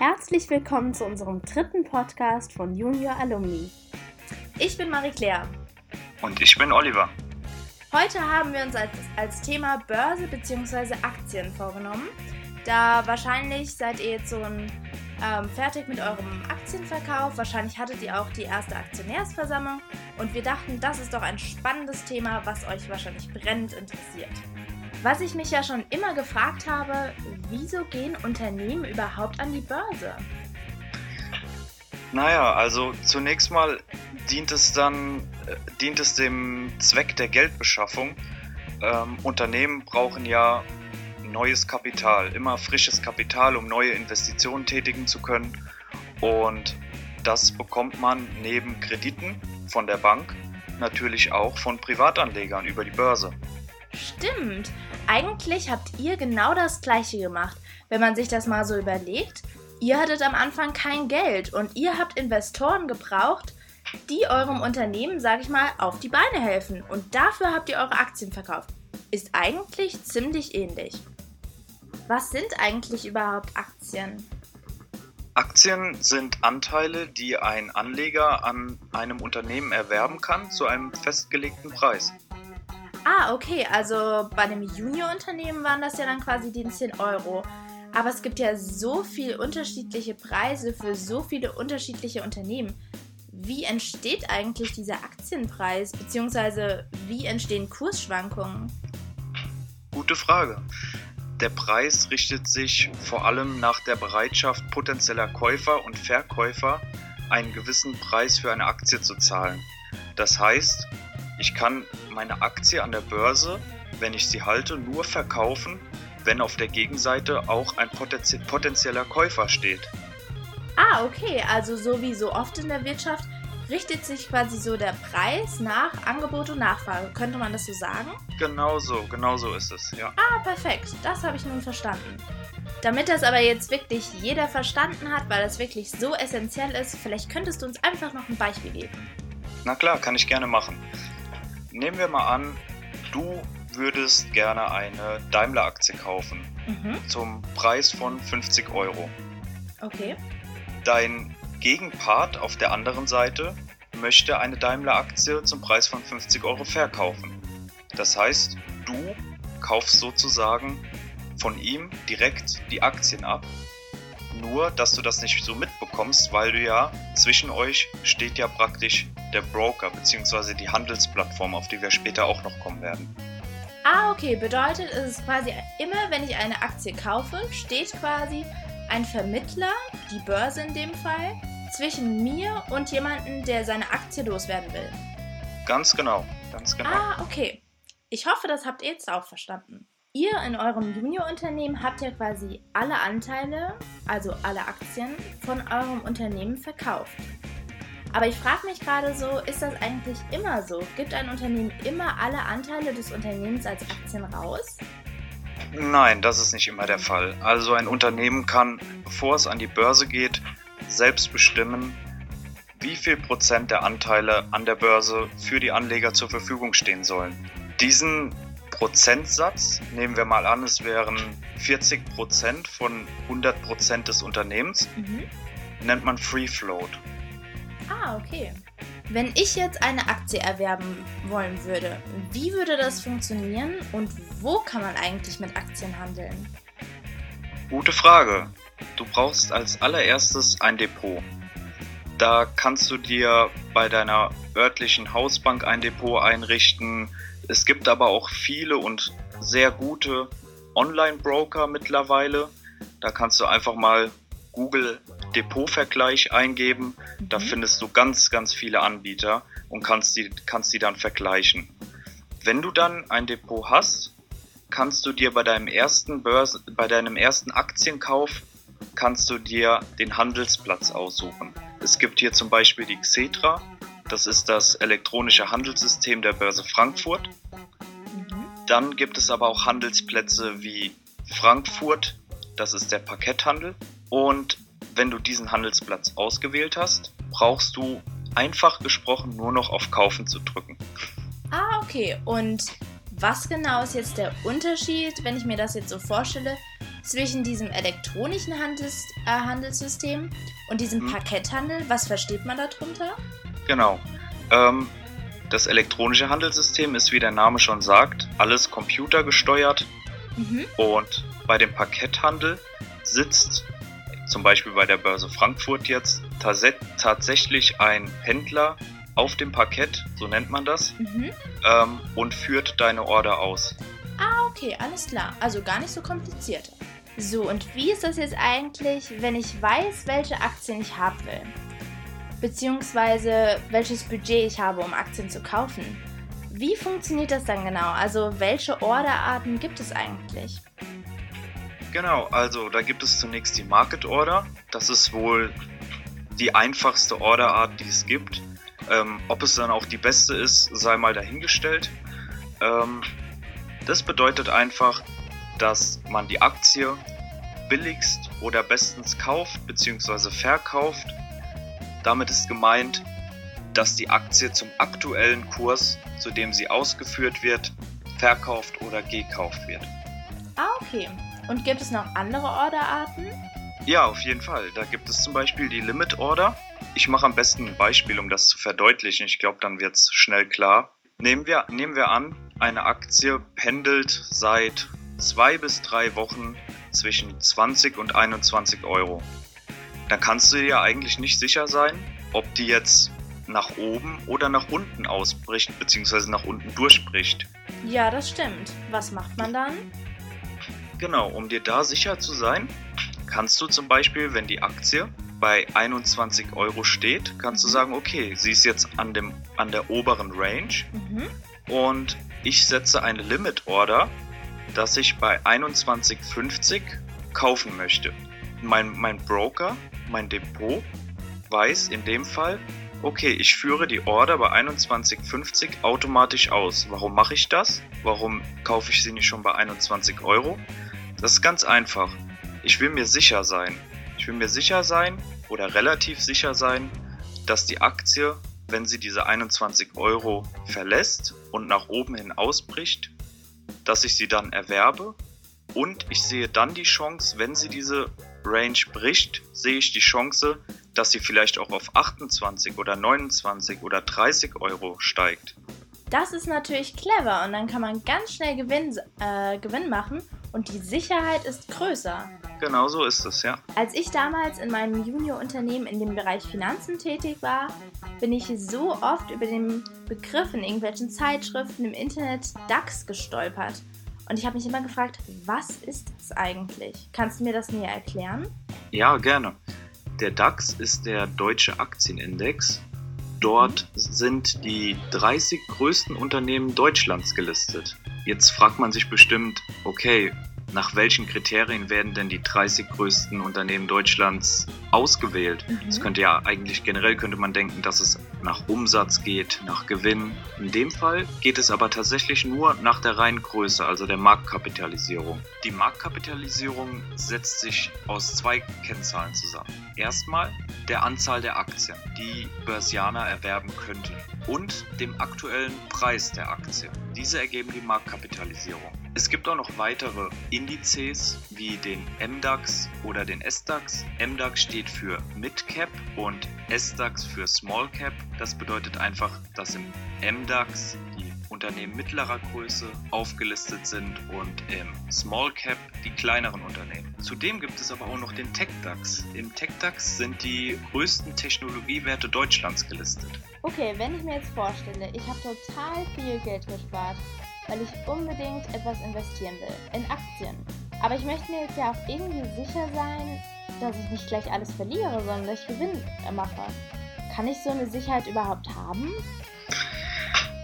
Herzlich willkommen zu unserem dritten Podcast von Junior Alumni. Ich bin Marie-Claire. Und ich bin Oliver. Heute haben wir uns als, als Thema Börse bzw. Aktien vorgenommen. Da wahrscheinlich seid ihr jetzt so ein, ähm, fertig mit eurem Aktienverkauf. Wahrscheinlich hattet ihr auch die erste Aktionärsversammlung. Und wir dachten, das ist doch ein spannendes Thema, was euch wahrscheinlich brennend interessiert. Was ich mich ja schon immer gefragt habe, wieso gehen Unternehmen überhaupt an die Börse? Naja, also zunächst mal dient es dann, äh, dient es dem Zweck der Geldbeschaffung. Ähm, Unternehmen brauchen ja neues Kapital, immer frisches Kapital, um neue Investitionen tätigen zu können. Und das bekommt man neben Krediten von der Bank natürlich auch von Privatanlegern über die Börse. Stimmt. Eigentlich habt ihr genau das gleiche gemacht. Wenn man sich das mal so überlegt, ihr hattet am Anfang kein Geld und ihr habt Investoren gebraucht, die eurem Unternehmen, sag ich mal, auf die Beine helfen. Und dafür habt ihr eure Aktien verkauft. Ist eigentlich ziemlich ähnlich. Was sind eigentlich überhaupt Aktien? Aktien sind Anteile, die ein Anleger an einem Unternehmen erwerben kann zu einem festgelegten Preis. Ah, okay, also bei einem Junior-Unternehmen waren das ja dann quasi die 10 Euro. Aber es gibt ja so viele unterschiedliche Preise für so viele unterschiedliche Unternehmen. Wie entsteht eigentlich dieser Aktienpreis, beziehungsweise wie entstehen Kursschwankungen? Gute Frage. Der Preis richtet sich vor allem nach der Bereitschaft potenzieller Käufer und Verkäufer, einen gewissen Preis für eine Aktie zu zahlen. Das heißt, ich kann meine Aktie an der Börse, wenn ich sie halte, nur verkaufen, wenn auf der Gegenseite auch ein potenzieller Käufer steht. Ah, okay, also so wie so oft in der Wirtschaft richtet sich quasi so der Preis nach Angebot und Nachfrage. Könnte man das so sagen? Genau so, genau so ist es, ja. Ah, perfekt. Das habe ich nun verstanden. Damit das aber jetzt wirklich jeder verstanden hat, weil das wirklich so essentiell ist, vielleicht könntest du uns einfach noch ein Beispiel geben. Na klar, kann ich gerne machen. Nehmen wir mal an, du würdest gerne eine Daimler-Aktie kaufen mhm. zum Preis von 50 Euro. Okay. Dein Gegenpart auf der anderen Seite möchte eine Daimler-Aktie zum Preis von 50 Euro verkaufen. Das heißt, du kaufst sozusagen von ihm direkt die Aktien ab. Nur, dass du das nicht so mitbekommst, weil du ja zwischen euch steht ja praktisch der Broker bzw. die Handelsplattform, auf die wir später auch noch kommen werden. Ah, okay. Bedeutet, es ist quasi immer, wenn ich eine Aktie kaufe, steht quasi ein Vermittler, die Börse in dem Fall, zwischen mir und jemandem, der seine Aktie loswerden will. Ganz genau, ganz genau. Ah, okay. Ich hoffe, das habt ihr jetzt auch verstanden. Ihr in eurem Junior-Unternehmen habt ja quasi alle Anteile, also alle Aktien, von eurem Unternehmen verkauft. Aber ich frage mich gerade so, ist das eigentlich immer so? Gibt ein Unternehmen immer alle Anteile des Unternehmens als Aktien raus? Nein, das ist nicht immer der Fall. Also ein Unternehmen kann, bevor es an die Börse geht, selbst bestimmen, wie viel Prozent der Anteile an der Börse für die Anleger zur Verfügung stehen sollen. Diesen Prozentsatz, nehmen wir mal an, es wären 40 Prozent von 100 Prozent des Unternehmens, mhm. nennt man Free Float. Ah, okay. Wenn ich jetzt eine Aktie erwerben wollen würde, wie würde das funktionieren und wo kann man eigentlich mit Aktien handeln? Gute Frage. Du brauchst als allererstes ein Depot. Da kannst du dir bei deiner örtlichen Hausbank ein Depot einrichten. Es gibt aber auch viele und sehr gute Online-Broker mittlerweile. Da kannst du einfach mal Google Depotvergleich eingeben. Da mhm. findest du ganz, ganz viele Anbieter und kannst die, kannst die dann vergleichen. Wenn du dann ein Depot hast, kannst du dir bei deinem ersten Börse, bei deinem ersten Aktienkauf kannst du dir den Handelsplatz aussuchen. Es gibt hier zum Beispiel die Xetra, das ist das elektronische Handelssystem der Börse Frankfurt. Mhm. Dann gibt es aber auch Handelsplätze wie Frankfurt, das ist der Parketthandel. Und wenn du diesen Handelsplatz ausgewählt hast, brauchst du einfach gesprochen nur noch auf Kaufen zu drücken. Ah, okay. Und was genau ist jetzt der Unterschied, wenn ich mir das jetzt so vorstelle, zwischen diesem elektronischen Handels, äh, Handelssystem und diesem Mhm. Parketthandel. Was versteht man darunter? Genau. Ähm, das elektronische Handelssystem ist, wie der Name schon sagt, alles computergesteuert Mhm. und bei dem Parketthandel sitzt zum Beispiel bei der Börse Frankfurt jetzt tatsächlich ein Händler auf dem Parkett, so nennt man das, Mhm. ähm, und führt deine Order aus. Ah, okay, alles klar. Also gar nicht so kompliziert. So, und wie ist das jetzt eigentlich, wenn ich weiß, welche Aktien ich haben will? Beziehungsweise welches Budget ich habe, um Aktien zu kaufen? Wie funktioniert das dann genau? Also welche Orderarten gibt es eigentlich? Genau, also da gibt es zunächst die Market Order. Das ist wohl die einfachste Orderart, die es gibt. Ähm, ob es dann auch die beste ist, sei mal dahingestellt. Ähm, das bedeutet einfach, dass man die Aktie billigst oder bestens kauft bzw. verkauft. Damit ist gemeint, dass die Aktie zum aktuellen Kurs, zu dem sie ausgeführt wird, verkauft oder gekauft wird. Ah, okay. Und gibt es noch andere Orderarten? Ja, auf jeden Fall. Da gibt es zum Beispiel die Limit Order. Ich mache am besten ein Beispiel, um das zu verdeutlichen. Ich glaube, dann wird es schnell klar. Nehmen wir, nehmen wir an, eine Aktie pendelt seit zwei bis drei Wochen zwischen 20 und 21 Euro. Dann kannst du dir ja eigentlich nicht sicher sein, ob die jetzt nach oben oder nach unten ausbricht, beziehungsweise nach unten durchbricht. Ja, das stimmt. Was macht man dann? Genau, um dir da sicher zu sein, kannst du zum Beispiel, wenn die Aktie bei 21 Euro steht, kannst du sagen, okay, sie ist jetzt an, dem, an der oberen Range Mhm. und ich setze eine Limit Order, dass ich bei 21,50 kaufen möchte. Mein, mein Broker, mein Depot weiß in dem Fall, okay, ich führe die Order bei 21,50 automatisch aus. Warum mache ich das? Warum kaufe ich sie nicht schon bei 21 Euro? Das ist ganz einfach. Ich will mir sicher sein. Ich will mir sicher sein oder relativ sicher sein, dass die Aktie, wenn sie diese 21 Euro verlässt und nach oben hin ausbricht, dass ich sie dann erwerbe. Und ich sehe dann die Chance, wenn sie diese Range bricht, sehe ich die Chance, dass sie vielleicht auch auf 28 oder 29 oder 30 Euro steigt. Das ist natürlich clever und dann kann man ganz schnell Gewinn, äh, Gewinn machen und die Sicherheit ist größer. Genau so ist es, ja. Als ich damals in meinem Juniorunternehmen in dem Bereich Finanzen tätig war, bin ich so oft über den Begriff in irgendwelchen Zeitschriften im Internet DAX gestolpert. Und ich habe mich immer gefragt, was ist das eigentlich? Kannst du mir das näher erklären? Ja, gerne. Der DAX ist der deutsche Aktienindex. Dort sind die 30 größten Unternehmen Deutschlands gelistet. Jetzt fragt man sich bestimmt, okay, nach welchen Kriterien werden denn die 30 größten Unternehmen Deutschlands ausgewählt? Mhm. Es könnte ja eigentlich generell könnte man denken, dass es nach Umsatz geht, nach Gewinn. In dem Fall geht es aber tatsächlich nur nach der reinen Größe, also der Marktkapitalisierung. Die Marktkapitalisierung setzt sich aus zwei Kennzahlen zusammen. Erstmal der Anzahl der Aktien, die Börsianer erwerben könnten und dem aktuellen Preis der Aktie. Diese ergeben die Marktkapitalisierung. Es gibt auch noch weitere Indizes wie den MDAX oder den SDAX. MDAX steht für Mid Cap und SDAX für Small Cap. Das bedeutet einfach, dass im MDAX die Unternehmen mittlerer Größe aufgelistet sind und im Small Cap die kleineren Unternehmen. Zudem gibt es aber auch noch den TechDAX. Im TechDAX sind die größten Technologiewerte Deutschlands gelistet. Okay, wenn ich mir jetzt vorstelle, ich habe total viel Geld gespart, weil ich unbedingt etwas investieren will, in Aktien. Aber ich möchte mir jetzt ja auch irgendwie sicher sein, dass ich nicht gleich alles verliere, sondern dass ich Gewinn mache. Kann ich so eine Sicherheit überhaupt haben?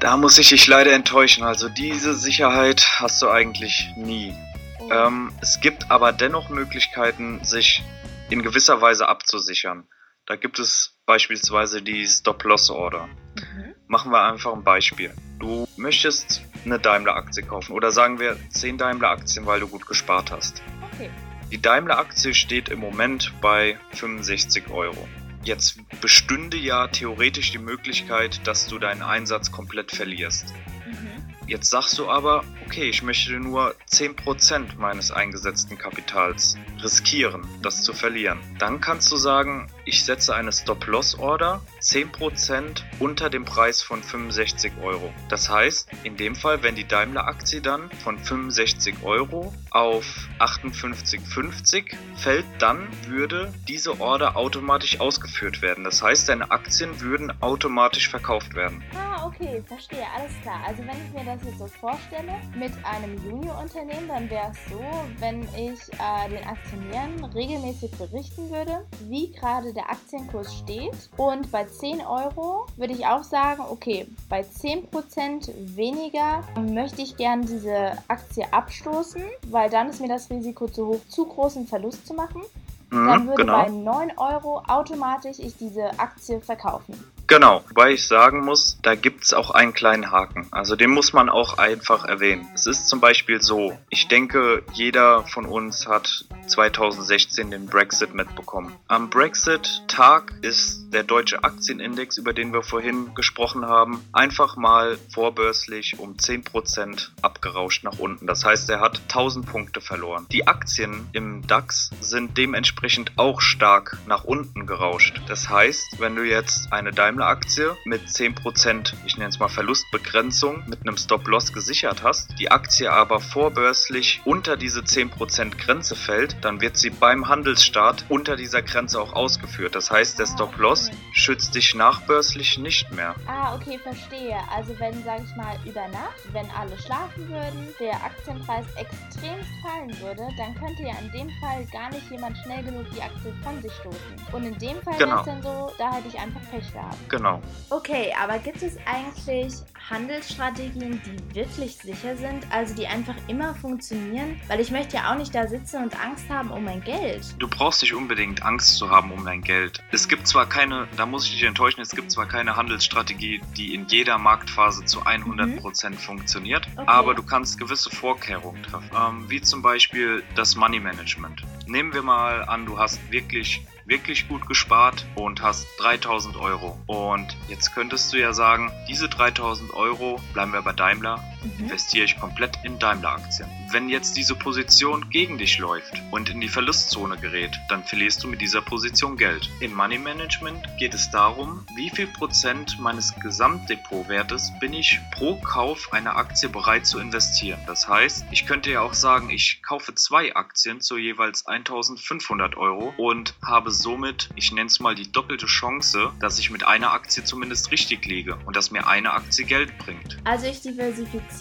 Da muss ich dich leider enttäuschen. Also diese Sicherheit hast du eigentlich nie. Oh. Ähm, es gibt aber dennoch Möglichkeiten, sich in gewisser Weise abzusichern. Da gibt es beispielsweise die Stop-Loss-Order. Mhm. Machen wir einfach ein Beispiel. Du möchtest eine Daimler-Aktie kaufen oder sagen wir 10 Daimler-Aktien, weil du gut gespart hast. Okay. Die Daimler-Aktie steht im Moment bei 65 Euro. Jetzt bestünde ja theoretisch die Möglichkeit, dass du deinen Einsatz komplett verlierst. Mhm. Jetzt sagst du aber, okay, ich möchte nur 10% meines eingesetzten Kapitals riskieren, das zu verlieren. Dann kannst du sagen, ich setze eine Stop-Loss-Order 10% unter dem Preis von 65 Euro. Das heißt, in dem Fall, wenn die Daimler-Aktie dann von 65 Euro auf 58,50 fällt, dann würde diese Order automatisch ausgeführt werden. Das heißt, deine Aktien würden automatisch verkauft werden. Ah, okay, verstehe, alles klar. Also wenn ich mir das jetzt so vorstelle, mit einem Junior-Unternehmen, dann wäre es so, wenn ich äh, den Aktionären regelmäßig berichten würde, wie gerade der Aktienkurs steht. Und bei 10 Euro würde ich auch sagen, okay, bei 10% weniger möchte ich gerne diese Aktie abstoßen, weil dann ist mir das Risiko zu hoch, zu großen Verlust zu machen. Mhm, Dann würde genau. bei 9 Euro automatisch ich diese Aktie verkaufen. Genau, wobei ich sagen muss, da gibt's auch einen kleinen Haken. Also den muss man auch einfach erwähnen. Es ist zum Beispiel so, ich denke, jeder von uns hat 2016 den Brexit mitbekommen. Am Brexit-Tag ist der deutsche Aktienindex, über den wir vorhin gesprochen haben, einfach mal vorbörslich um 10% abgerauscht nach unten. Das heißt, er hat 1000 Punkte verloren. Die Aktien im DAX sind dementsprechend auch stark nach unten gerauscht. Das heißt, wenn du jetzt eine Daimler-Aktie mit 10%, ich nenne es mal Verlustbegrenzung, mit einem Stop-Loss gesichert hast, die Aktie aber vorbörslich unter diese 10% Grenze fällt, dann wird sie beim Handelsstart unter dieser Grenze auch ausgeführt. Das heißt, der Stop-Loss schützt dich nachbörslich nicht mehr. Ah, okay, verstehe. Also wenn, sage ich mal, über Nacht, wenn alle schlafen würden, der Aktienpreis extrem fallen würde, dann könnte ja in dem Fall gar nicht jemand schnell genug die Aktie von sich stoßen. Und in dem Fall Genau. es dann so, da hätte ich einfach Pech gehabt. Genau. Okay, aber gibt es eigentlich Handelsstrategien, die wirklich sicher sind, also die einfach immer funktionieren? Weil ich möchte ja auch nicht da sitzen und Angst haben um mein Geld. Du brauchst nicht unbedingt Angst zu haben um dein Geld. Es gibt zwar keine, da muss ich dich enttäuschen, es gibt zwar keine Handelsstrategie, die in jeder Marktphase zu 100% funktioniert, Okay. aber du kannst gewisse Vorkehrungen treffen. Ähm, wie zum Beispiel das Money Management. Nehmen wir mal an, du hast wirklich wirklich gut gespart und hast 3000 Euro. Und jetzt könntest du ja sagen, diese 3000 Euro, bleiben wir bei Daimler, Mhm. investiere ich komplett in Daimler-Aktien. Wenn jetzt diese Position gegen dich läuft und in die Verlustzone gerät, dann verlierst du mit dieser Position Geld. Im Money Management geht es darum, wie viel Prozent meines Gesamtdepotwertes bin ich pro Kauf einer Aktie bereit zu investieren. Das heißt, ich könnte ja auch sagen, ich kaufe zwei Aktien zu jeweils 1500 Euro und habe somit, ich nenne es mal die doppelte Chance, dass ich mit einer Aktie zumindest richtig liege und dass mir eine Aktie Geld bringt. Also ich diversifiziere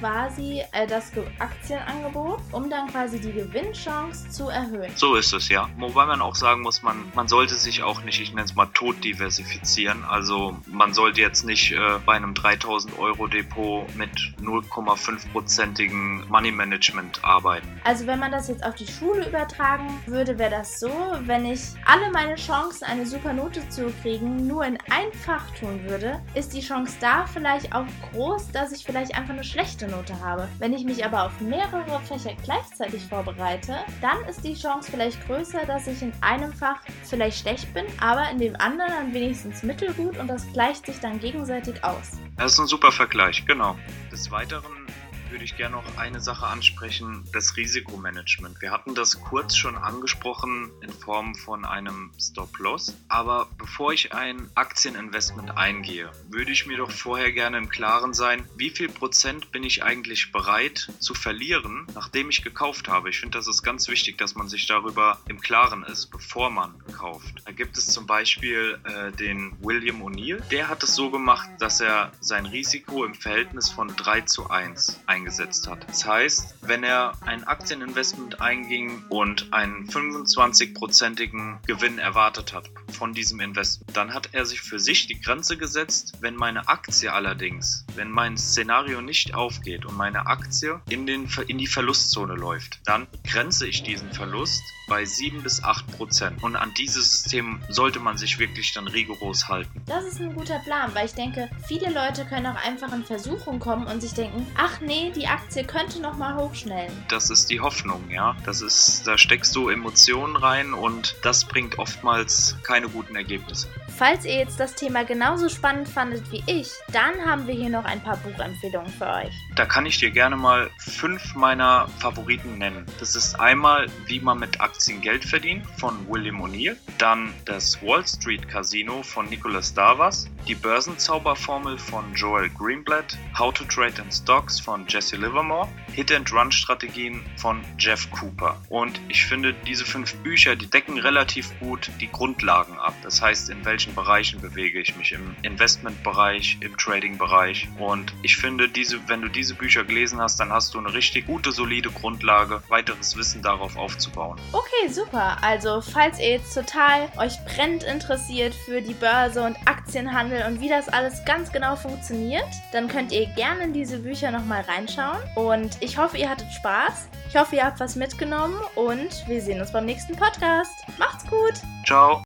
quasi äh, das Ge- Aktienangebot, um dann quasi die Gewinnchance zu erhöhen. So ist es, ja. Wobei man auch sagen muss, man, man sollte sich auch nicht, ich nenne es mal, tot diversifizieren. Also man sollte jetzt nicht äh, bei einem 3000 Euro Depot mit 0,5%igen Money Management arbeiten. Also wenn man das jetzt auf die Schule übertragen würde, wäre das so, wenn ich alle meine Chancen, eine super Note zu kriegen, nur in ein Fach tun würde, ist die Chance da vielleicht auch groß, dass ich vielleicht einfach eine schlechte Note habe. Wenn ich mich aber auf mehrere Fächer gleichzeitig vorbereite, dann ist die Chance vielleicht größer, dass ich in einem Fach vielleicht schlecht bin, aber in dem anderen dann wenigstens mittelgut und das gleicht sich dann gegenseitig aus. Das ist ein super Vergleich, genau. Des Weiteren würde ich gerne noch eine Sache ansprechen, das Risikomanagement. Wir hatten das kurz schon angesprochen in Form von einem Stop-Loss. Aber bevor ich ein Aktieninvestment eingehe, würde ich mir doch vorher gerne im Klaren sein, wie viel Prozent bin ich eigentlich bereit zu verlieren, nachdem ich gekauft habe. Ich finde, das ist ganz wichtig, dass man sich darüber im Klaren ist, bevor man kauft. Da gibt es zum Beispiel äh, den William O'Neill. Der hat es so gemacht, dass er sein Risiko im Verhältnis von 3 zu 1 eingesetzt hat. Das heißt, wenn er ein Aktieninvestment einging und einen 25-prozentigen Gewinn erwartet hat von diesem Investment, dann hat er sich für sich die Grenze gesetzt, wenn meine Aktie allerdings, wenn mein Szenario nicht aufgeht und meine Aktie in, den, in die Verlustzone läuft, dann grenze ich diesen Verlust bei 7 bis 8 Prozent. Und an dieses System sollte man sich wirklich dann rigoros halten. Das ist ein guter Plan, weil ich denke, viele Leute können auch einfach in Versuchung kommen und sich denken, ach nee, die Aktie könnte nochmal hochschnellen. Das ist die Hoffnung, ja. Das ist, da steckst du Emotionen rein und das bringt oftmals keine guten Ergebnisse. Falls ihr jetzt das Thema genauso spannend fandet wie ich, dann haben wir hier noch ein paar Buchempfehlungen für euch. Da kann ich dir gerne mal fünf meiner Favoriten nennen. Das ist einmal Wie man mit Aktien Geld verdient von William O'Neill, dann das Wall Street Casino von Nicholas Davas, die Börsenzauberformel von Joel Greenblatt, How to Trade in Stocks von Jesse Livermore, Hit and Run Strategien von Jeff Cooper. Und ich finde, diese fünf Bücher, die decken relativ gut die Grundlagen ab. Das heißt, in welchen Bereichen bewege ich mich? Im Investmentbereich, im Trading-Bereich. Und ich finde, diese, wenn du diese Bücher gelesen hast, dann hast du eine richtig gute, solide Grundlage, weiteres Wissen darauf aufzubauen. Okay, super. Also, falls ihr jetzt total euch brennend interessiert für die Börse und Aktienhandel und wie das alles ganz genau funktioniert, dann könnt ihr gerne in diese Bücher nochmal reinschauen. Und ich hoffe, ihr hattet Spaß. Ich hoffe, ihr habt was mitgenommen und wir sehen uns beim nächsten Podcast. Macht's gut. Ciao.